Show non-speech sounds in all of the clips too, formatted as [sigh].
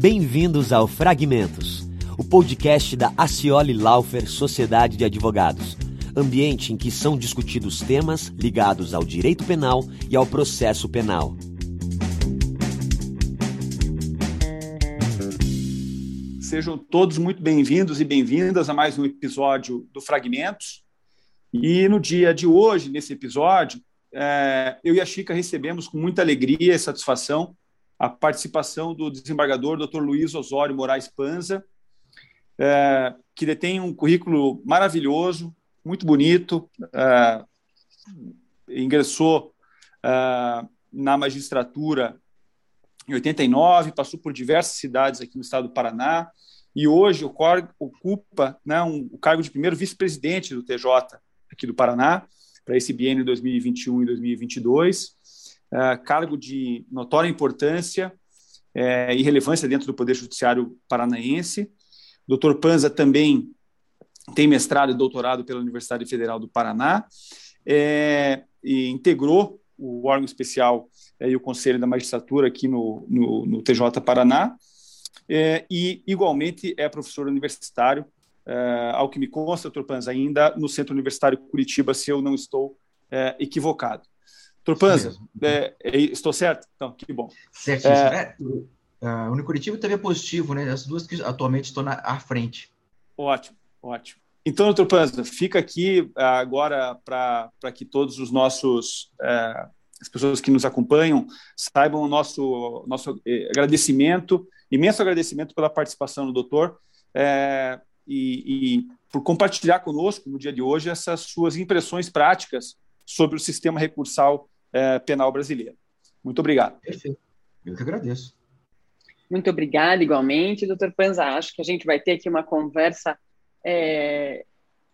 Bem-vindos ao Fragmentos, o podcast da Acioli Laufer Sociedade de Advogados, ambiente em que são discutidos temas ligados ao direito penal e ao processo penal. Sejam todos muito bem-vindos e bem-vindas a mais um episódio do Fragmentos. E no dia de hoje, nesse episódio, é, eu e a Chica recebemos com muita alegria e satisfação a participação do desembargador Dr. Luiz Osório Moraes Panza, é, que detém um currículo maravilhoso, muito bonito, é, ingressou é, na magistratura em 89, passou por diversas cidades aqui no estado do Paraná, e hoje ocupa né, um, o cargo de primeiro vice-presidente do TJ aqui do Paraná, para esse biênio 2021 e 2022 é, cargo de notória importância é, e relevância dentro do Poder Judiciário paranaense. O doutor Panza também tem mestrado e doutorado pela Universidade Federal do Paraná é, e integrou o órgão especial e o Conselho da Magistratura aqui no, no, no TJ Paraná e, igualmente, é professor universitário, ao que me consta, doutor Panza, ainda no Centro Universitário Curitiba, se eu não estou equivocado. Turpanza, é, é, estou certo? Então, que bom. Certíssimo. É, uh, o Unicuritiba também é positivo, né? As duas que atualmente estão na, à frente. Ótimo, ótimo. Então, doutor Panza, fica aqui agora para que todos os nossos, é, as pessoas que nos acompanham, saibam o nosso, nosso é, agradecimento, imenso agradecimento pela participação do doutor é, e, e por compartilhar conosco no dia de hoje essas suas impressões práticas sobre o sistema recursal é, penal brasileiro. Muito obrigado. Perfeito. Eu que agradeço. Muito obrigada, igualmente, doutor Panza. Acho que a gente vai ter aqui uma conversa é,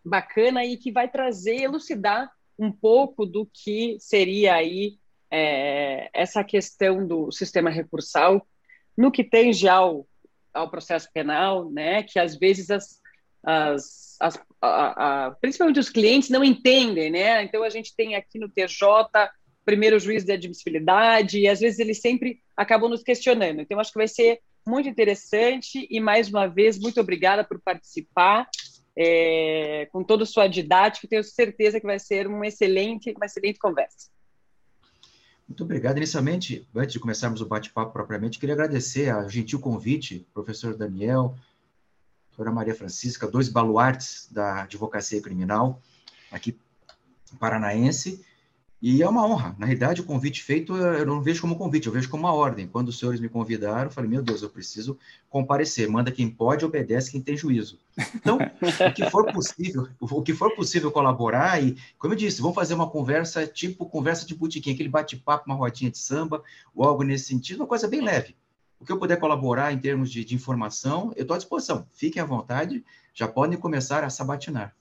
bacana e que vai trazer, elucidar um pouco do que seria aí é, essa questão do sistema recursal no que tange ao, ao processo penal, né, que às vezes as, as, as a, a, principalmente os clientes não entendem, né? Então a gente tem aqui no TJ primeiro juiz de admissibilidade, e às vezes eles sempre acabam nos questionando. Então, acho que vai ser muito interessante e, mais uma vez, muito obrigada por participar, é, com toda a sua didática, tenho certeza que vai ser uma excelente, uma excelente conversa. Muito obrigado. Inicialmente, antes de começarmos o bate-papo propriamente, queria agradecer a gentil convite, professor Daniel, doutora Maria Francisca, dois baluartes da advocacia criminal aqui paranaense, e é uma honra. Na realidade, o convite feito eu não vejo como convite, eu vejo como uma ordem. Quando os senhores me convidaram, eu falei: meu Deus, eu preciso comparecer. Manda quem pode, obedece quem tem juízo. Então, o que for possível, o que for possível colaborar e, como eu disse, vamos fazer uma conversa tipo conversa de botequim, aquele bate-papo, uma rodinha de samba ou algo nesse sentido, uma coisa bem leve. O que eu puder colaborar em termos de, de informação, eu estou à disposição. Fiquem à vontade, já podem começar a sabatinar.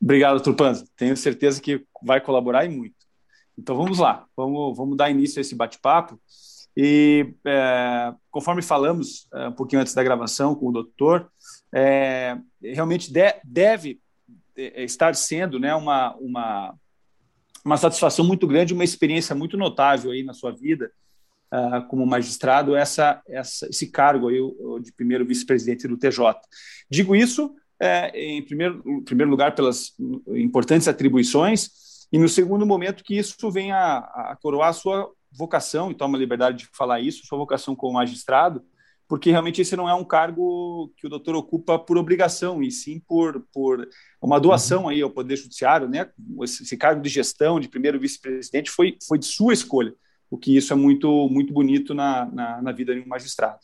Obrigado, Turpanza. Tenho certeza que vai colaborar e muito. Então vamos lá, vamos, vamos dar início a esse bate-papo. E é, conforme falamos é, um pouquinho antes da gravação com o doutor, é, realmente de, deve é, estar sendo né, uma, uma, uma satisfação muito grande, uma experiência muito notável aí na sua vida uh, como magistrado, essa, essa, esse cargo aí, de primeiro vice-presidente do TJ. Digo isso é, em, primeiro, em primeiro lugar, pelas importantes atribuições, e no segundo momento, que isso venha a, a coroar a sua vocação, e toma a liberdade de falar isso, sua vocação como magistrado, porque realmente esse não é um cargo que o doutor ocupa por obrigação, e sim por, por uma doação uhum. aí ao Poder Judiciário, né? Esse, esse cargo de gestão de primeiro vice-presidente foi, foi de sua escolha, o que isso é muito, muito bonito na, na, na vida de um magistrado.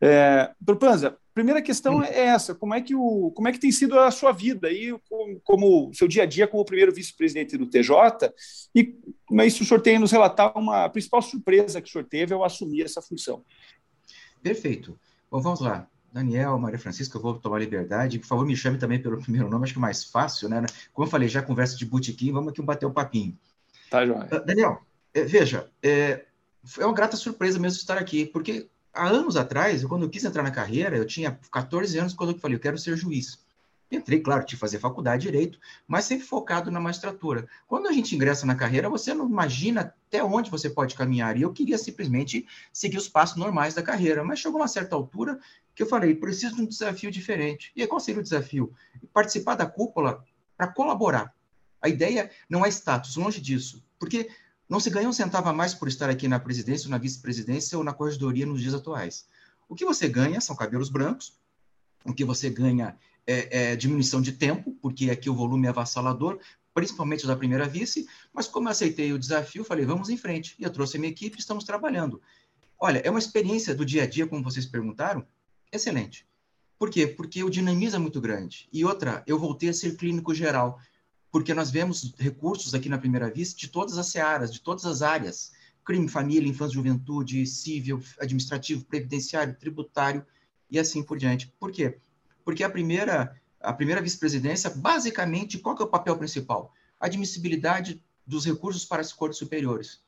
É, Panza, primeira questão é essa: como é que o, como é que tem sido a sua vida aí, como, como seu dia a dia como primeiro vice-presidente do TJ e como é isso o senhor tem nos relatar uma a principal surpresa que o senhor teve ao assumir essa função? Perfeito. Bom, vamos lá. Daniel, Maria Francisca, eu vou tomar liberdade. Por favor, me chame também pelo [laughs] primeiro nome, acho que é mais fácil, né? Como eu falei, já conversa de botequim, vamos aqui bater o um papinho. Tá, João. Uh, Daniel, é, veja, é, é uma grata surpresa mesmo estar aqui, porque há anos atrás, quando eu quis entrar na carreira, eu tinha 14 anos quando eu falei, eu quero ser juiz. Entrei, claro, tive fazer faculdade de direito, mas sempre focado na magistratura. Quando a gente ingressa na carreira, você não imagina até onde você pode caminhar. E eu queria simplesmente seguir os passos normais da carreira. Mas chegou uma certa altura que eu falei, preciso de um desafio diferente. E qual seria o desafio? Participar da cúpula para colaborar. A ideia não é status, longe disso. Porque não se ganha um centavo a mais por estar aqui na presidência, ou na vice-presidência ou na corregedoria nos dias atuais. O que você ganha são cabelos brancos, o que você ganha é, é, diminuição de tempo, porque aqui o volume é avassalador, principalmente da primeira vice, mas como eu aceitei o desafio, falei, vamos em frente. E eu trouxe a minha equipe, estamos trabalhando. Olha, é uma experiência do dia a dia, como vocês perguntaram, excelente. Por quê? Porque o dinamismo é muito grande. E outra, eu voltei a ser clínico geral, porque nós vemos recursos aqui na primeira vista de todas as searas, de todas as áreas. Crime, família, infância, juventude, civil, administrativo, previdenciário, tributário e assim por diante. Por quê? porque a primeira, a primeira vice-presidência, basicamente, qual é o papel principal? Admissibilidade dos recursos para as cortes superiores.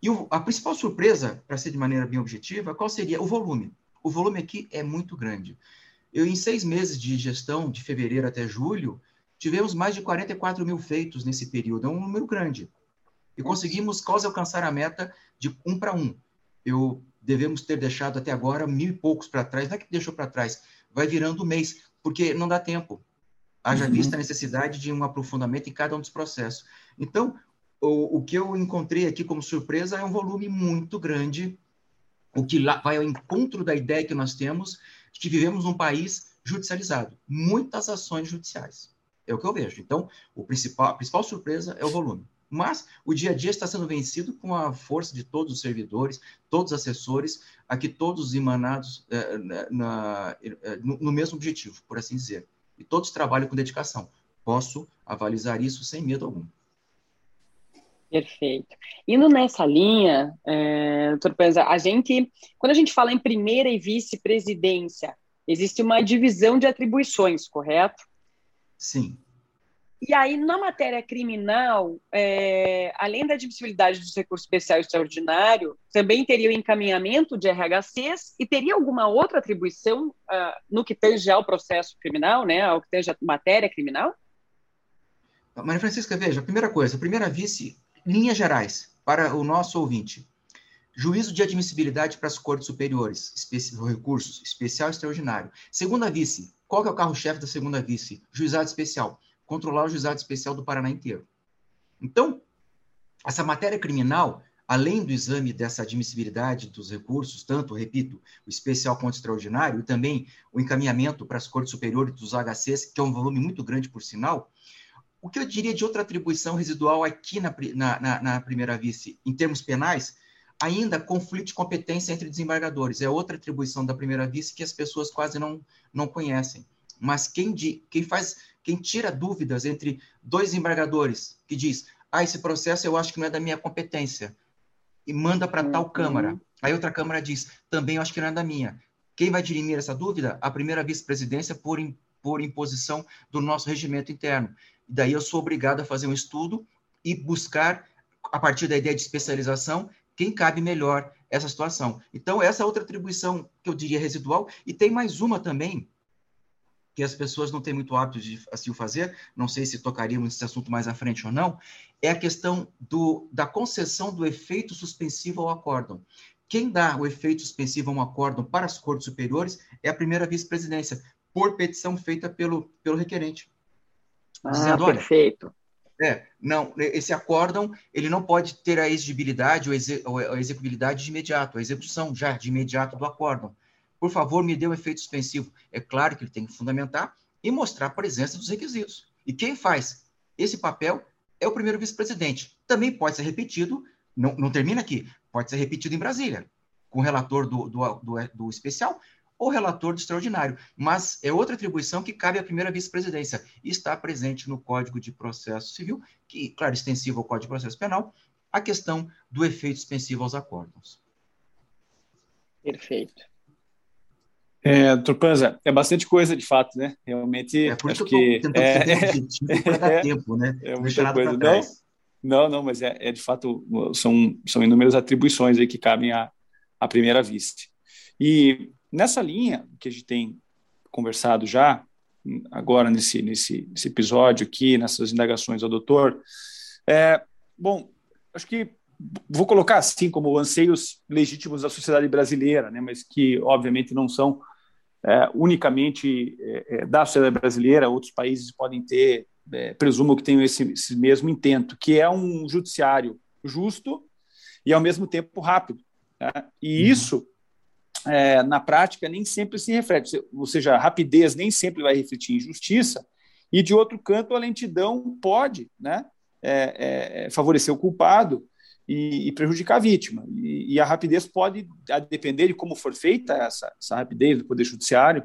E o, a principal surpresa, para ser de maneira bem objetiva, qual seria? O volume. O volume aqui é muito grande. Eu, em seis meses de gestão, de fevereiro até julho, tivemos mais de 44 mil feitos nesse período. É um número grande. E conseguimos quase alcançar a meta de um para um. Eu devemos ter deixado até agora mil e poucos para trás. Não é que deixou para trás, vai virando o mês, porque não dá tempo. Haja uhum. vista a necessidade de um aprofundamento em cada um dos processos. Então, o, o que eu encontrei aqui como surpresa é um volume muito grande, o que lá vai ao encontro da ideia que nós temos de que vivemos num país judicializado. Muitas ações judiciais. É o que eu vejo. Então, o principal, a principal surpresa é o volume. Mas o dia a dia está sendo vencido com a força de todos os servidores, todos os assessores, aqui todos emanados é, na, é, no, no mesmo objetivo, por assim dizer. E todos trabalham com dedicação. Posso avalizar isso sem medo algum. Perfeito. Indo nessa linha, é, doutor Panza, a gente, quando a gente fala em primeira e vice-presidência, existe uma divisão de atribuições, correto? Sim. E aí, na matéria criminal, é, além da admissibilidade do recurso especial extraordinário, também teria o encaminhamento de RHCs e teria alguma outra atribuição uh, no que tange ao processo criminal, né, ao que tange a matéria criminal? Maria Francisca, veja, primeira coisa, primeira vice, linhas gerais, para o nosso ouvinte. Juízo de admissibilidade para as cortes superiores, recursos, especial extraordinário. Segunda vice, qual é o carro-chefe da segunda vice? Juizado especial controlar o juizado especial do Paraná inteiro. Então, essa matéria criminal, além do exame dessa admissibilidade dos recursos, tanto, repito, o especial quanto o extraordinário, e também o encaminhamento para as cortes superiores dos HCs, que é um volume muito grande, por sinal, o que eu diria de outra atribuição residual aqui na, na, na primeira vice, em termos penais, ainda conflito de competência entre desembargadores. É outra atribuição da primeira vice que as pessoas quase não, não conhecem. Mas quem, de, quem faz quem tira dúvidas entre dois embargadores, que diz, ah, esse processo eu acho que não é da minha competência, e manda para uhum. tal Câmara. Aí outra Câmara diz, também eu acho que não é da minha. Quem vai dirimir essa dúvida? A primeira vice-presidência por, por imposição do nosso regimento interno. E daí eu sou obrigado a fazer um estudo e buscar, a partir da ideia de especialização, quem cabe melhor essa situação. Então, essa é outra atribuição que eu diria residual. E tem mais uma também, que as pessoas não têm muito hábito de assim o fazer, não sei se tocaríamos esse assunto mais à frente ou não, é a questão do, da concessão do efeito suspensivo ao acórdão. Quem dá o efeito suspensivo a um acórdão para as cortes superiores é a primeira vice-presidência, por petição feita pelo, pelo requerente. Ah, Dizendo, perfeito. É, não, esse acórdão, ele não pode ter a exigibilidade ou a execuibilidade de imediato, a execução já de imediato do acórdão por favor, me dê um efeito suspensivo. É claro que ele tem que fundamentar e mostrar a presença dos requisitos. E quem faz esse papel é o primeiro vice-presidente. Também pode ser repetido, não, não termina aqui, pode ser repetido em Brasília, com o relator do, do, do, do especial ou relator do extraordinário. Mas é outra atribuição que cabe à primeira vice-presidência e está presente no Código de Processo Civil, que, claro, extensivo ao Código de Processo Penal, a questão do efeito suspensivo aos acórdãos. Perfeito. É, Turpanza, é bastante coisa de fato, né? Realmente, é por acho que, que é, [laughs] é, dar tempo, né? É muita coisa. Não, não, não, mas é, é, de fato são são inúmeras atribuições aí que cabem à, à primeira vista. E nessa linha que a gente tem conversado já, agora nesse, nesse, nesse episódio aqui, nessas indagações ao doutor. É, bom, acho que vou colocar assim como anseios legítimos da sociedade brasileira, né, mas que obviamente não são é, unicamente é, é da sociedade brasileira, outros países podem ter, é, presumo que tenham esse, esse mesmo intento, que é um judiciário justo e ao mesmo tempo rápido. Né? E uhum. isso é, na prática, nem sempre se reflete, ou seja, a rapidez nem sempre vai refletir em justiça, e de outro canto, a lentidão pode né, é, é, favorecer o culpado e, e, prejudicar a vítima. E, e, a rapidez pode, a depender de como for feita essa, essa rapidez do Poder Judiciário,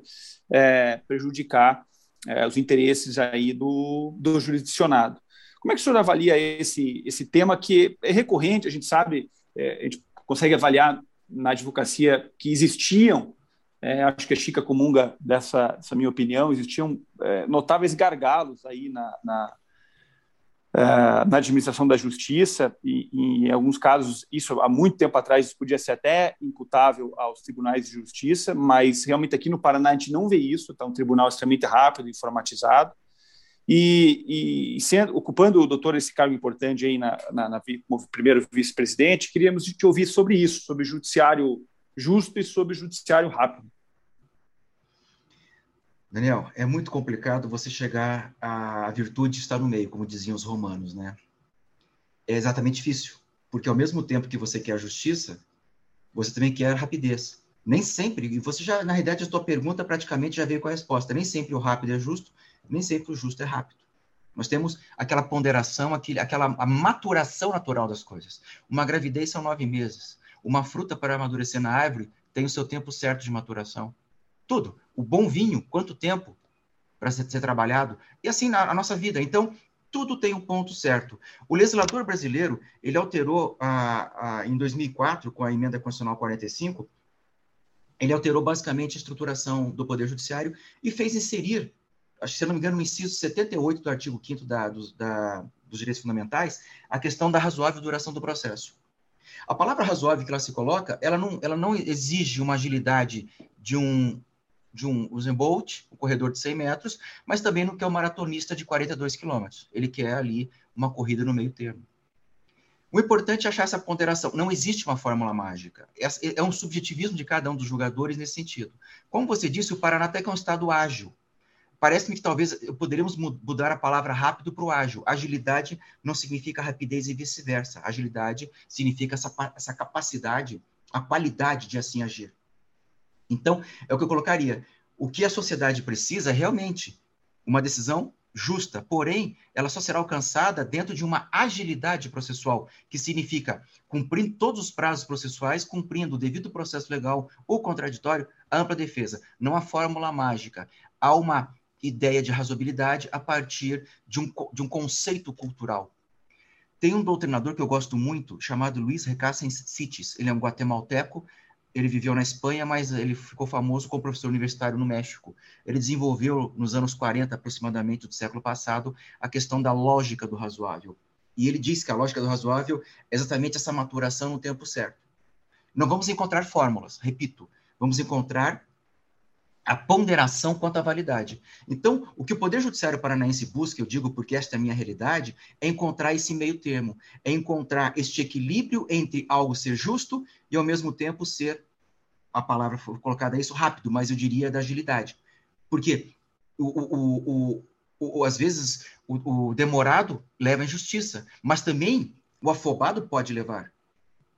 é, prejudicar é, os interesses aí do, do jurisdicionado. Como é que o senhor avalia esse, esse tema que é recorrente, a gente sabe, é, a gente consegue avaliar na advocacia que existiam, é, acho que é chica comunga dessa, dessa minha opinião, existiam é, notáveis gargalos aí na, na, é, na, administração da justiça, e, e, em alguns casos, isso há muito tempo atrás podia ser até imputável aos tribunais de justiça, mas realmente aqui no Paraná a gente não vê isso, está um tribunal extremamente rápido, informatizado, e, e sendo, ocupando o doutor esse cargo importante aí na, na, na como primeiro vice-presidente, queríamos te ouvir sobre isso, sobre judiciário justo e sobre judiciário rápido. Daniel, é muito complicado você chegar à virtude de estar no meio, como diziam os romanos, né? É exatamente difícil, porque ao mesmo tempo que você quer justiça, você também quer rapidez. Nem sempre, e você já, na realidade, a sua pergunta praticamente já veio com a resposta. Nem sempre o rápido é justo, nem sempre o justo é rápido. Nós temos aquela ponderação, aquele, aquela maturação natural das coisas. Uma gravidez são nove meses. Uma fruta para amadurecer na árvore tem o seu tempo certo de maturação. Tudo. O bom vinho, quanto tempo para ser, ser, trabalhado? E assim na nossa vida. Então, tudo tem um ponto certo. O legislador brasileiro, ele alterou em 2004, com a emenda constitucional 45, ele alterou basicamente a estruturação do Poder Judiciário e fez inserir acho que se não me engano, no inciso 78 do artigo 5 da, dos, da, dos direitos fundamentais, a questão da razoável duração do processo. A palavra razoável que ela se coloca, ela não, ela não exige uma agilidade de um de um Usain Bolt, um corredor de 100 metros, mas também não quer um maratonista de 42 quilômetros. Ele quer ali uma corrida no meio termo. O importante é achar essa ponderação. Não existe uma fórmula mágica. É, é um subjetivismo de cada um dos jogadores nesse sentido. Como você disse, o Paraná até que é um estado ágil parece-me que talvez poderíamos mudar a palavra rápido para o ágil. Agilidade não significa rapidez e vice-versa. Agilidade significa essa, essa capacidade, a qualidade de assim agir. Então, é o que eu colocaria. O que a sociedade precisa é realmente uma decisão justa, porém, ela só será alcançada dentro de uma agilidade processual, que significa cumprir todos os prazos processuais, cumprindo o devido processo legal ou contraditório, a ampla defesa. Não há fórmula mágica. Há uma ideia de razoabilidade a partir de um, de um conceito cultural. Tem um doutrinador que eu gosto muito, chamado Luiz Recassens Citis. Ele é um guatemalteco, ele viveu na Espanha, mas ele ficou famoso como professor universitário no México. Ele desenvolveu, nos anos 40, aproximadamente, do século passado, a questão da lógica do razoável. E ele diz que a lógica do razoável é exatamente essa maturação no tempo certo. Não vamos encontrar fórmulas, repito, vamos encontrar a ponderação quanto à validade. Então, o que o Poder Judiciário Paranaense busca, eu digo porque esta é a minha realidade, é encontrar esse meio termo, é encontrar este equilíbrio entre algo ser justo e, ao mesmo tempo, ser, a palavra foi colocada isso, rápido, mas eu diria da agilidade. Porque, o, o, o, o às vezes, o, o demorado leva à injustiça, mas também o afobado pode levar.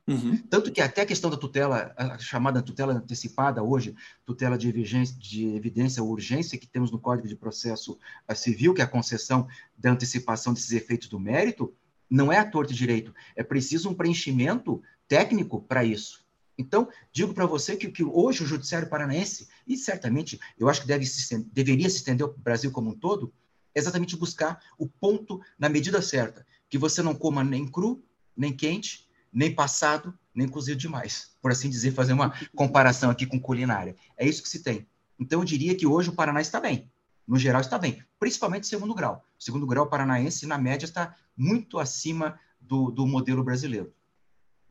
Uhum. Tanto que até a questão da tutela, a chamada tutela antecipada hoje, tutela de evidência, de evidência ou urgência, que temos no Código de Processo Civil, que é a concessão da antecipação desses efeitos do mérito, não é a torta direito. É preciso um preenchimento técnico para isso. Então, digo para você que, que, hoje o Judiciário Paranaense, e certamente eu acho que deve se, deveria se estender ao Brasil como um todo, é exatamente buscar o ponto na medida certa, que você não coma nem cru, nem quente, nem passado, nem cozido demais. Por assim dizer, fazer uma comparação aqui com culinária. É isso que se tem. Então, eu diria que hoje o Paraná está bem. No geral, está bem. Principalmente segundo grau. Segundo grau paranaense, na média, está muito acima do, do modelo brasileiro.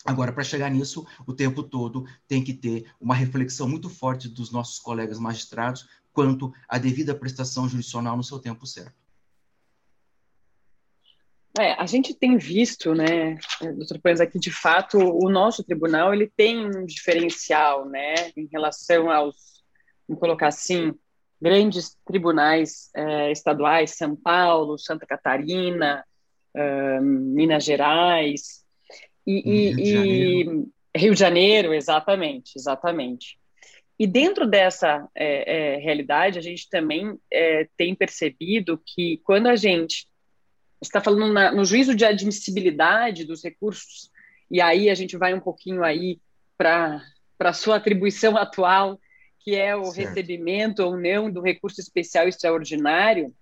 Agora, para chegar nisso, o tempo todo tem que ter uma reflexão muito forte dos nossos colegas magistrados quanto à devida prestação jurisdicional no seu tempo certo. É, a gente tem visto, né, doutor Pans, aqui de fato o nosso tribunal ele tem um diferencial, né, em relação aos, vamos colocar assim, grandes tribunais é, estaduais, São Paulo, Santa Catarina, uh, Minas Gerais e, Rio, e, de e Rio de Janeiro, exatamente, exatamente. E dentro dessa é, é, realidade, a gente também tem percebido que quando a gente está falando na, no juízo de admissibilidade dos recursos, e aí a gente vai um pouquinho aí para a sua atribuição atual, que é o certo. recebimento ou não do recurso especial extraordinário,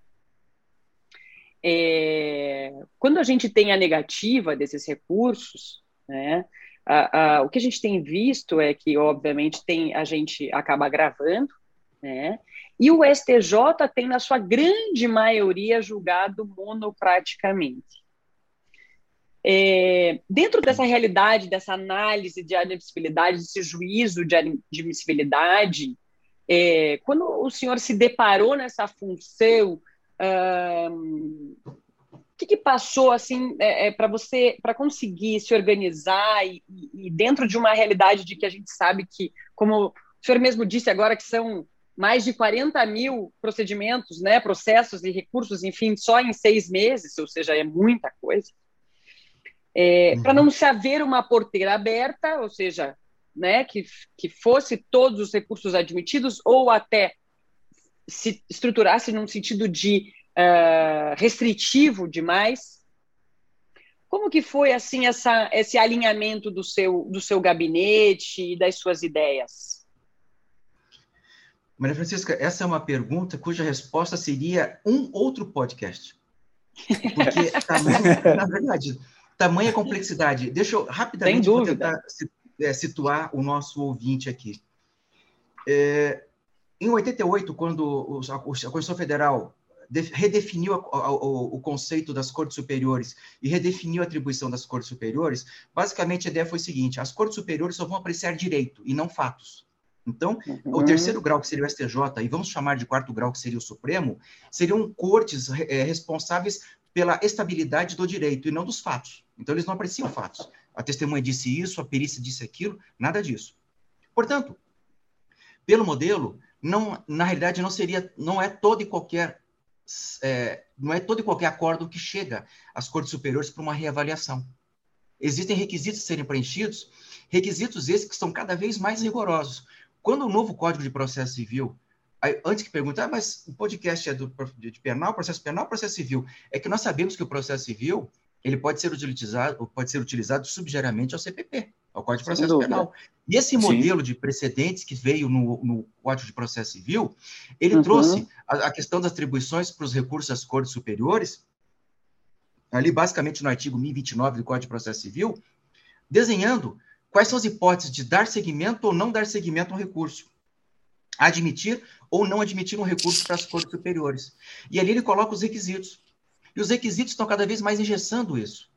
é, quando a gente tem a negativa desses recursos, né, a, a, o que a gente tem visto é que, obviamente, tem a gente acaba gravando, né, e o STJ tem, na sua grande maioria, julgado monopraticamente. É, dentro dessa realidade, dessa análise de admissibilidade, desse juízo de admissibilidade, é, quando o senhor se deparou nessa função, o que, que, passou assim é, é para você para conseguir se organizar e, e, dentro de uma realidade de que a gente sabe que, como o senhor mesmo disse agora, que são mais de 40 mil procedimentos, né, processos e recursos, enfim, só em seis meses, ou seja, é muita coisa. É, uhum. Para não se haver uma porteira aberta, ou seja, né, que, que fosse todos os recursos admitidos, ou até se estruturasse num sentido de uh, restritivo demais. Como que foi assim essa, esse alinhamento do seu, do seu gabinete e das suas ideias? Maria Francisca, essa é uma pergunta cuja resposta seria um outro podcast. Porque, [laughs] tamanho, na verdade, tamanha complexidade. Deixa eu rapidamente tentar é, situar o nosso ouvinte aqui. É, em 88, quando a Constituição Federal redefiniu o, conceito das cortes superiores e redefiniu a atribuição das cortes superiores, basicamente a ideia foi a seguinte: as cortes superiores só vão apreciar direito e não fatos. Então, uhum. o terceiro grau, que seria o STJ, e vamos chamar de quarto grau, que seria o Supremo, seriam cortes é, responsáveis pela estabilidade do direito e não dos fatos. Então, eles não apreciam fatos. A testemunha disse isso, a perícia disse aquilo, nada disso. Portanto, pelo modelo, não, na realidade, não seria, não é todo e qualquer, é, não é todo e qualquer acordo que chega às cortes superiores para uma reavaliação. Existem requisitos a serem preenchidos, requisitos esses que são cada vez mais rigorosos. Quando o novo Código de Processo Civil, antes que perguntar, ah, mas o podcast é do, de penal, processo penal, processo civil, é que nós sabemos que o processo civil ele pode ser utilizado, pode ser utilizado subsidiariamente ao CPP, ao Código de Processo Penal. E esse modelo Sim. de precedentes que veio no, no, Código de Processo Civil, ele uhum. trouxe a, a, questão das atribuições para os recursos às cortes superiores, ali basicamente no artigo 1029 do Código de Processo Civil, desenhando quais são as hipóteses de dar seguimento ou não dar seguimento a um recurso, admitir ou não admitir um recurso para as cortes superiores. E ali ele coloca os requisitos. E os requisitos estão cada vez mais engessando isso.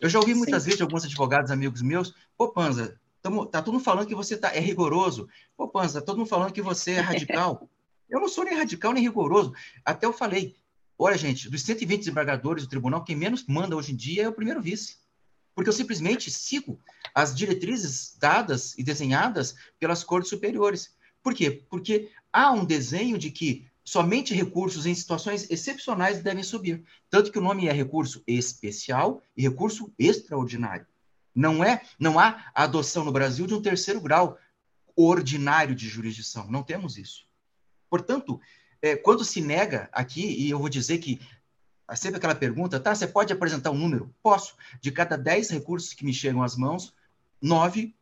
Eu já ouvi muitas Sim. vezes de alguns advogados, amigos meus, pô, Panza, tamo, tá todo mundo falando que você tá, é rigoroso. Pô, Panza, tá todo mundo falando que você é radical. [laughs] eu não sou nem radical nem rigoroso. Até eu falei, olha, gente, dos 120 desembargadores do tribunal, quem menos manda hoje em dia é o primeiro vice. Porque eu simplesmente sigo as diretrizes dadas e desenhadas pelas cortes superiores. Por quê? Porque há um desenho de que somente recursos em situações excepcionais devem subir. Tanto que o nome é recurso especial e recurso extraordinário. Não é, não há adoção no Brasil de um terceiro grau ordinário de jurisdição. Não temos isso. Portanto, é, quando se nega aqui, e eu vou dizer que sempre aquela pergunta, tá? Você pode apresentar um número? Posso. De cada 10 recursos que me chegam às mãos, nove,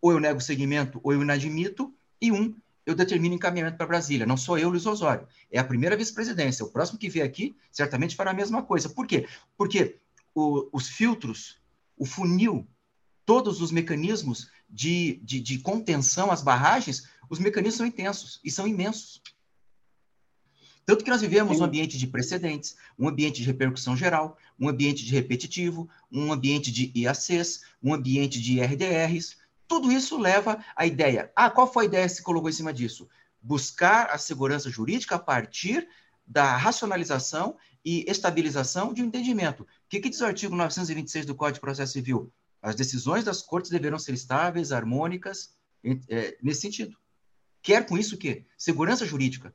ou eu nego segmento, ou eu inadmito, e um eu determino encaminhamento para Brasília. Não sou eu, Luiz Osório. É a primeira vice-presidência. O próximo que vier aqui certamente fará a mesma coisa. Por quê? Porque o, os filtros, o funil, todos os mecanismos de, de, de contenção às barragens, os mecanismos são intensos e são imensos. Tanto que nós vivemos um ambiente de precedentes, um ambiente de repercussão geral, um ambiente de repetitivo, um ambiente de IACs, um ambiente de RDRs, tudo isso leva à ideia. Ah, qual foi a ideia que se colocou em cima disso? buscar a segurança jurídica a partir da racionalização e estabilização de um entendimento. O que, que diz o artigo 926 do Código de Processo Civil? As decisões das cortes deverão ser estáveis, harmônicas, é, nesse sentido. Quer com isso o quê? Segurança jurídica.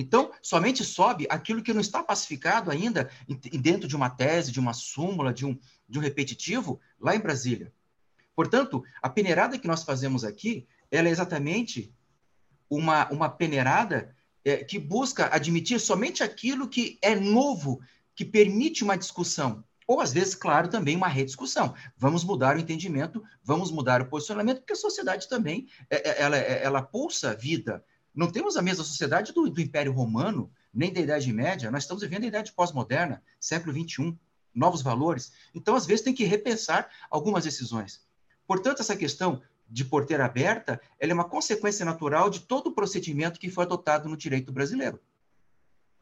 Então, somente sobe aquilo que não está pacificado ainda dentro de uma tese, de uma súmula, de um, de um repetitivo, lá em Brasília. Portanto, a peneirada que nós fazemos aqui, ela é exatamente uma, uma peneirada é, que busca admitir somente aquilo que é novo, que permite uma discussão. Ou, às vezes, claro, também uma rediscussão. Vamos mudar o entendimento, vamos mudar o posicionamento, porque a sociedade também é, é ela, é, ela pulsa vida. Não temos a mesma sociedade do, do Império Romano, nem da Idade Média. Nós estamos vivendo a Idade Pós-Moderna, século XXI, novos valores. Então, às vezes, tem que repensar algumas decisões. Portanto, essa questão de porteira aberta, ela é uma consequência natural de todo o procedimento que foi adotado no direito brasileiro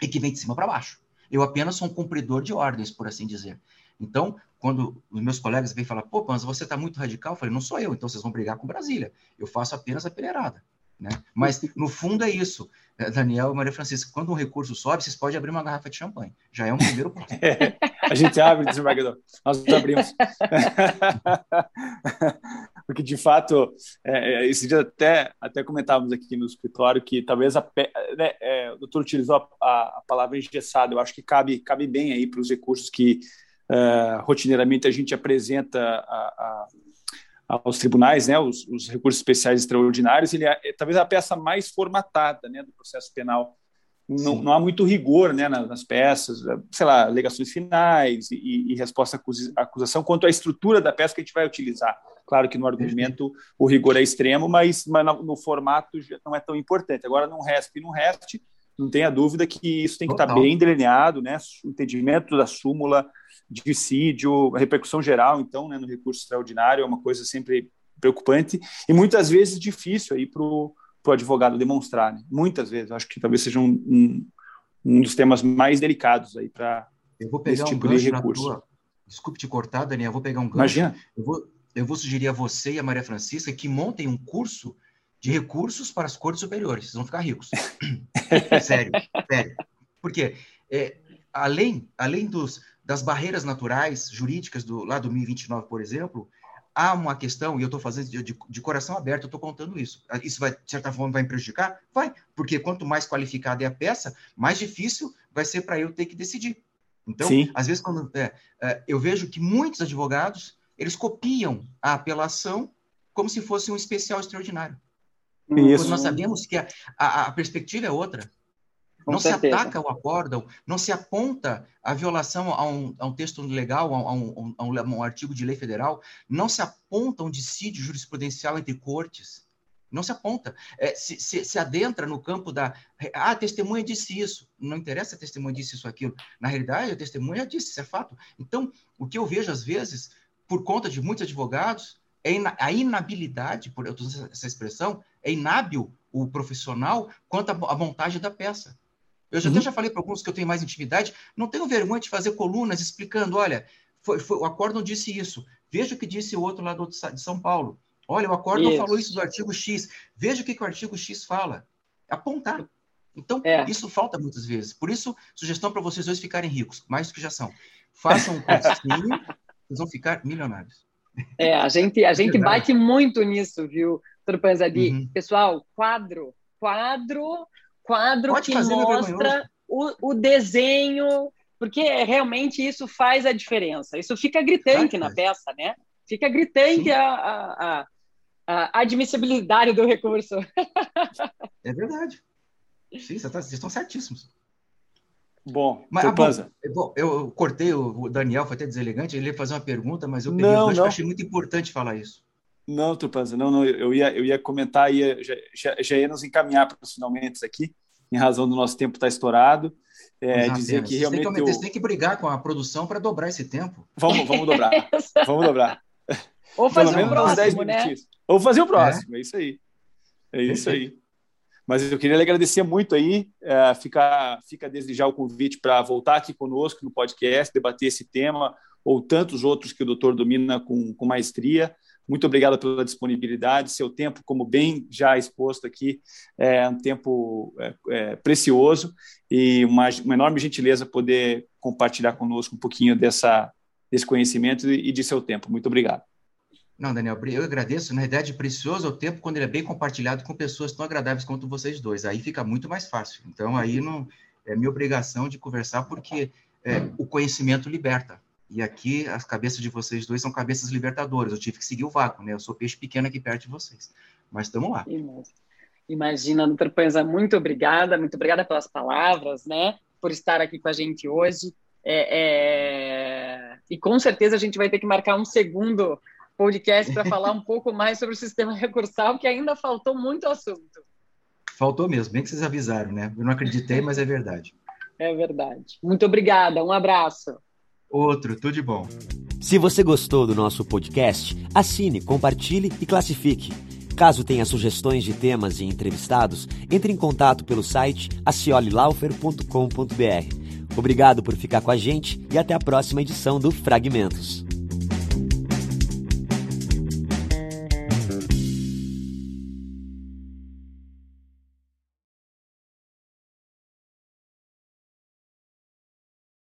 e que vem de cima para baixo. Eu apenas sou um cumpridor de ordens, por assim dizer. Então, quando os meus colegas vêm falar, pô, Panza, você está muito radical, eu falei, não sou eu, então vocês vão brigar com Brasília. Eu faço apenas a peneirada. Né? Mas, no fundo, é isso. É, Daniel e Maria Francisca, quando um recurso sobe, vocês podem abrir uma garrafa de champanhe. Já é um primeiro passo. É, [laughs] a gente abre, desembargador. Nós abrimos. [laughs] Porque, de fato, é, é, esse dia até, até comentávamos aqui no escritório que talvez a, né, é, o doutor utilizou a, a, palavra engessado. Eu acho que cabe, cabe bem aí para os recursos que uh, rotineiramente a gente apresenta a, a aos tribunais, né, os, os, recursos especiais extraordinários, ele é, é, talvez a peça mais formatada né, do processo penal. Não, não, há muito rigor né, nas, nas, peças, sei lá, alegações finais e, e resposta à acusação quanto à estrutura da peça que a gente vai utilizar. Claro que no argumento o rigor é extremo, mas, mas no, no, formato não é tão importante. Agora, no RESP e no REST, não tenha dúvida que isso tem que Total. estar bem delineado, né? O entendimento da súmula, dissídio, a repercussão geral, então, né, no recurso extraordinário é uma coisa sempre preocupante e muitas vezes difícil aí para o advogado demonstrar, né? muitas vezes. Acho que talvez seja um, um, um dos temas mais delicados aí para esse tipo um de recurso. Tua... Desculpe te cortar, Daniel, eu vou pegar um gancho. Imagina. Eu vou, eu vou sugerir a você e a Maria Francisca que montem um curso de recursos para as cortes superiores. Vocês vão ficar ricos. [laughs] sério, sério. Porque é, além, além dos, das barreiras naturais, jurídicas, do, lá do 1029, por exemplo, há uma questão, e eu estou fazendo de, de, de, coração aberto, eu estou contando isso. Isso, vai, de certa forma, vai me prejudicar? Vai, porque quanto mais qualificada é a peça, mais difícil vai ser para eu ter que decidir. Então, Sim. às vezes, quando é, é, eu vejo que muitos advogados, eles copiam a apelação como se fosse um especial extraordinário. Isso. nós sabemos que a, a, a perspectiva é outra. Com não certeza. se ataca o acórdão, não se aponta a violação a um, a um texto legal, a um, a, um, a um, artigo de lei federal, não se aponta um dissídio jurisprudencial entre cortes, não se aponta. É, se, se, se, adentra no campo da. Ah, a testemunha disse isso. Não interessa a testemunha disse isso ou aquilo. Na realidade, a testemunha disse, isso é fato. Então, o que eu vejo às vezes, por conta de muitos advogados, é a inabilidade, por eu usando essa expressão, é inábil o profissional quanto à montagem da peça. Eu já, uhum. até já falei para alguns que eu tenho mais intimidade, não tenho vergonha de fazer colunas explicando, olha, foi, foi, o acórdão disse isso, veja o que disse o outro lá do, de São Paulo. Olha, o acórdão isso. falou isso do artigo X, veja o que, que o artigo X fala. Apontar. Então, é. isso falta muitas vezes. Por isso, sugestão para vocês dois ficarem ricos, mais do que já são. Façam um cursinho, [laughs] vocês vão ficar milionários. É, a gente, a gente bate muito nisso, viu, Turpanzadi? Uhum. Pessoal, quadro, quadro quadro Pode que mostra o, o, desenho, porque realmente isso faz a diferença. Isso fica gritante na peça, né? Fica gritante a, a, a, admissibilidade do recurso. [laughs] É verdade. Sim, tá, vocês estão certíssimos. Bom, mas, ah, bom, eu, eu, cortei o, Daniel, foi até deselegante, ele ia fazer uma pergunta, mas eu peguei não, não. achei muito importante falar isso. Não, Tupanza, não, não, eu ia, eu ia comentar, ia, já, já, ia nos encaminhar para os finalmente aqui, em razão do nosso tempo estar tá estourado. É, dizer que realmente. Tem que, eu... tem que brigar com a produção para dobrar esse tempo. Vamos, vamos dobrar. [laughs] vamos dobrar. Ou fazer o próximo, né? Ou fazer o próximo, é, é isso aí. É isso aí. Mas eu queria lhe agradecer muito aí, é, fica, fica desde já o convite para voltar aqui conosco no podcast, debater esse tema ou tantos outros que o doutor domina com, com maestria Muito obrigado pela disponibilidade, seu tempo, como bem já exposto aqui, é um tempo é, é, precioso e uma, uma, enorme gentileza poder compartilhar conosco um pouquinho dessa, desse conhecimento e de seu tempo. Muito obrigado. Não, Daniel, eu agradeço. Na verdade, precioso é o tempo quando ele é bem compartilhado com pessoas tão agradáveis quanto vocês dois. Aí fica muito mais fácil. Então, aí não é minha obrigação de conversar, porque é, o conhecimento liberta. E aqui as cabeças de vocês dois são cabeças libertadoras. Eu tive que seguir o vácuo, né? Eu sou peixe pequeno aqui perto de vocês. Mas estamos lá. Imagina, doutor Panza, muito obrigada, muito obrigada pelas palavras, né? Por estar aqui com a gente hoje. É, é... E com certeza a gente vai ter que marcar um segundo podcast para falar um [laughs] pouco mais sobre o sistema recursal, que ainda faltou muito assunto. Faltou mesmo, bem que vocês avisaram, né? Eu não acreditei, mas é verdade. É verdade. Muito obrigada, um abraço. Outro, tudo de bom. Se você gostou do nosso podcast, assine, compartilhe e classifique. Caso tenha sugestões de temas e entrevistados, entre em contato pelo site aciolilaufer.com.br. Obrigado por ficar com a gente e até a próxima edição do Fragmentos.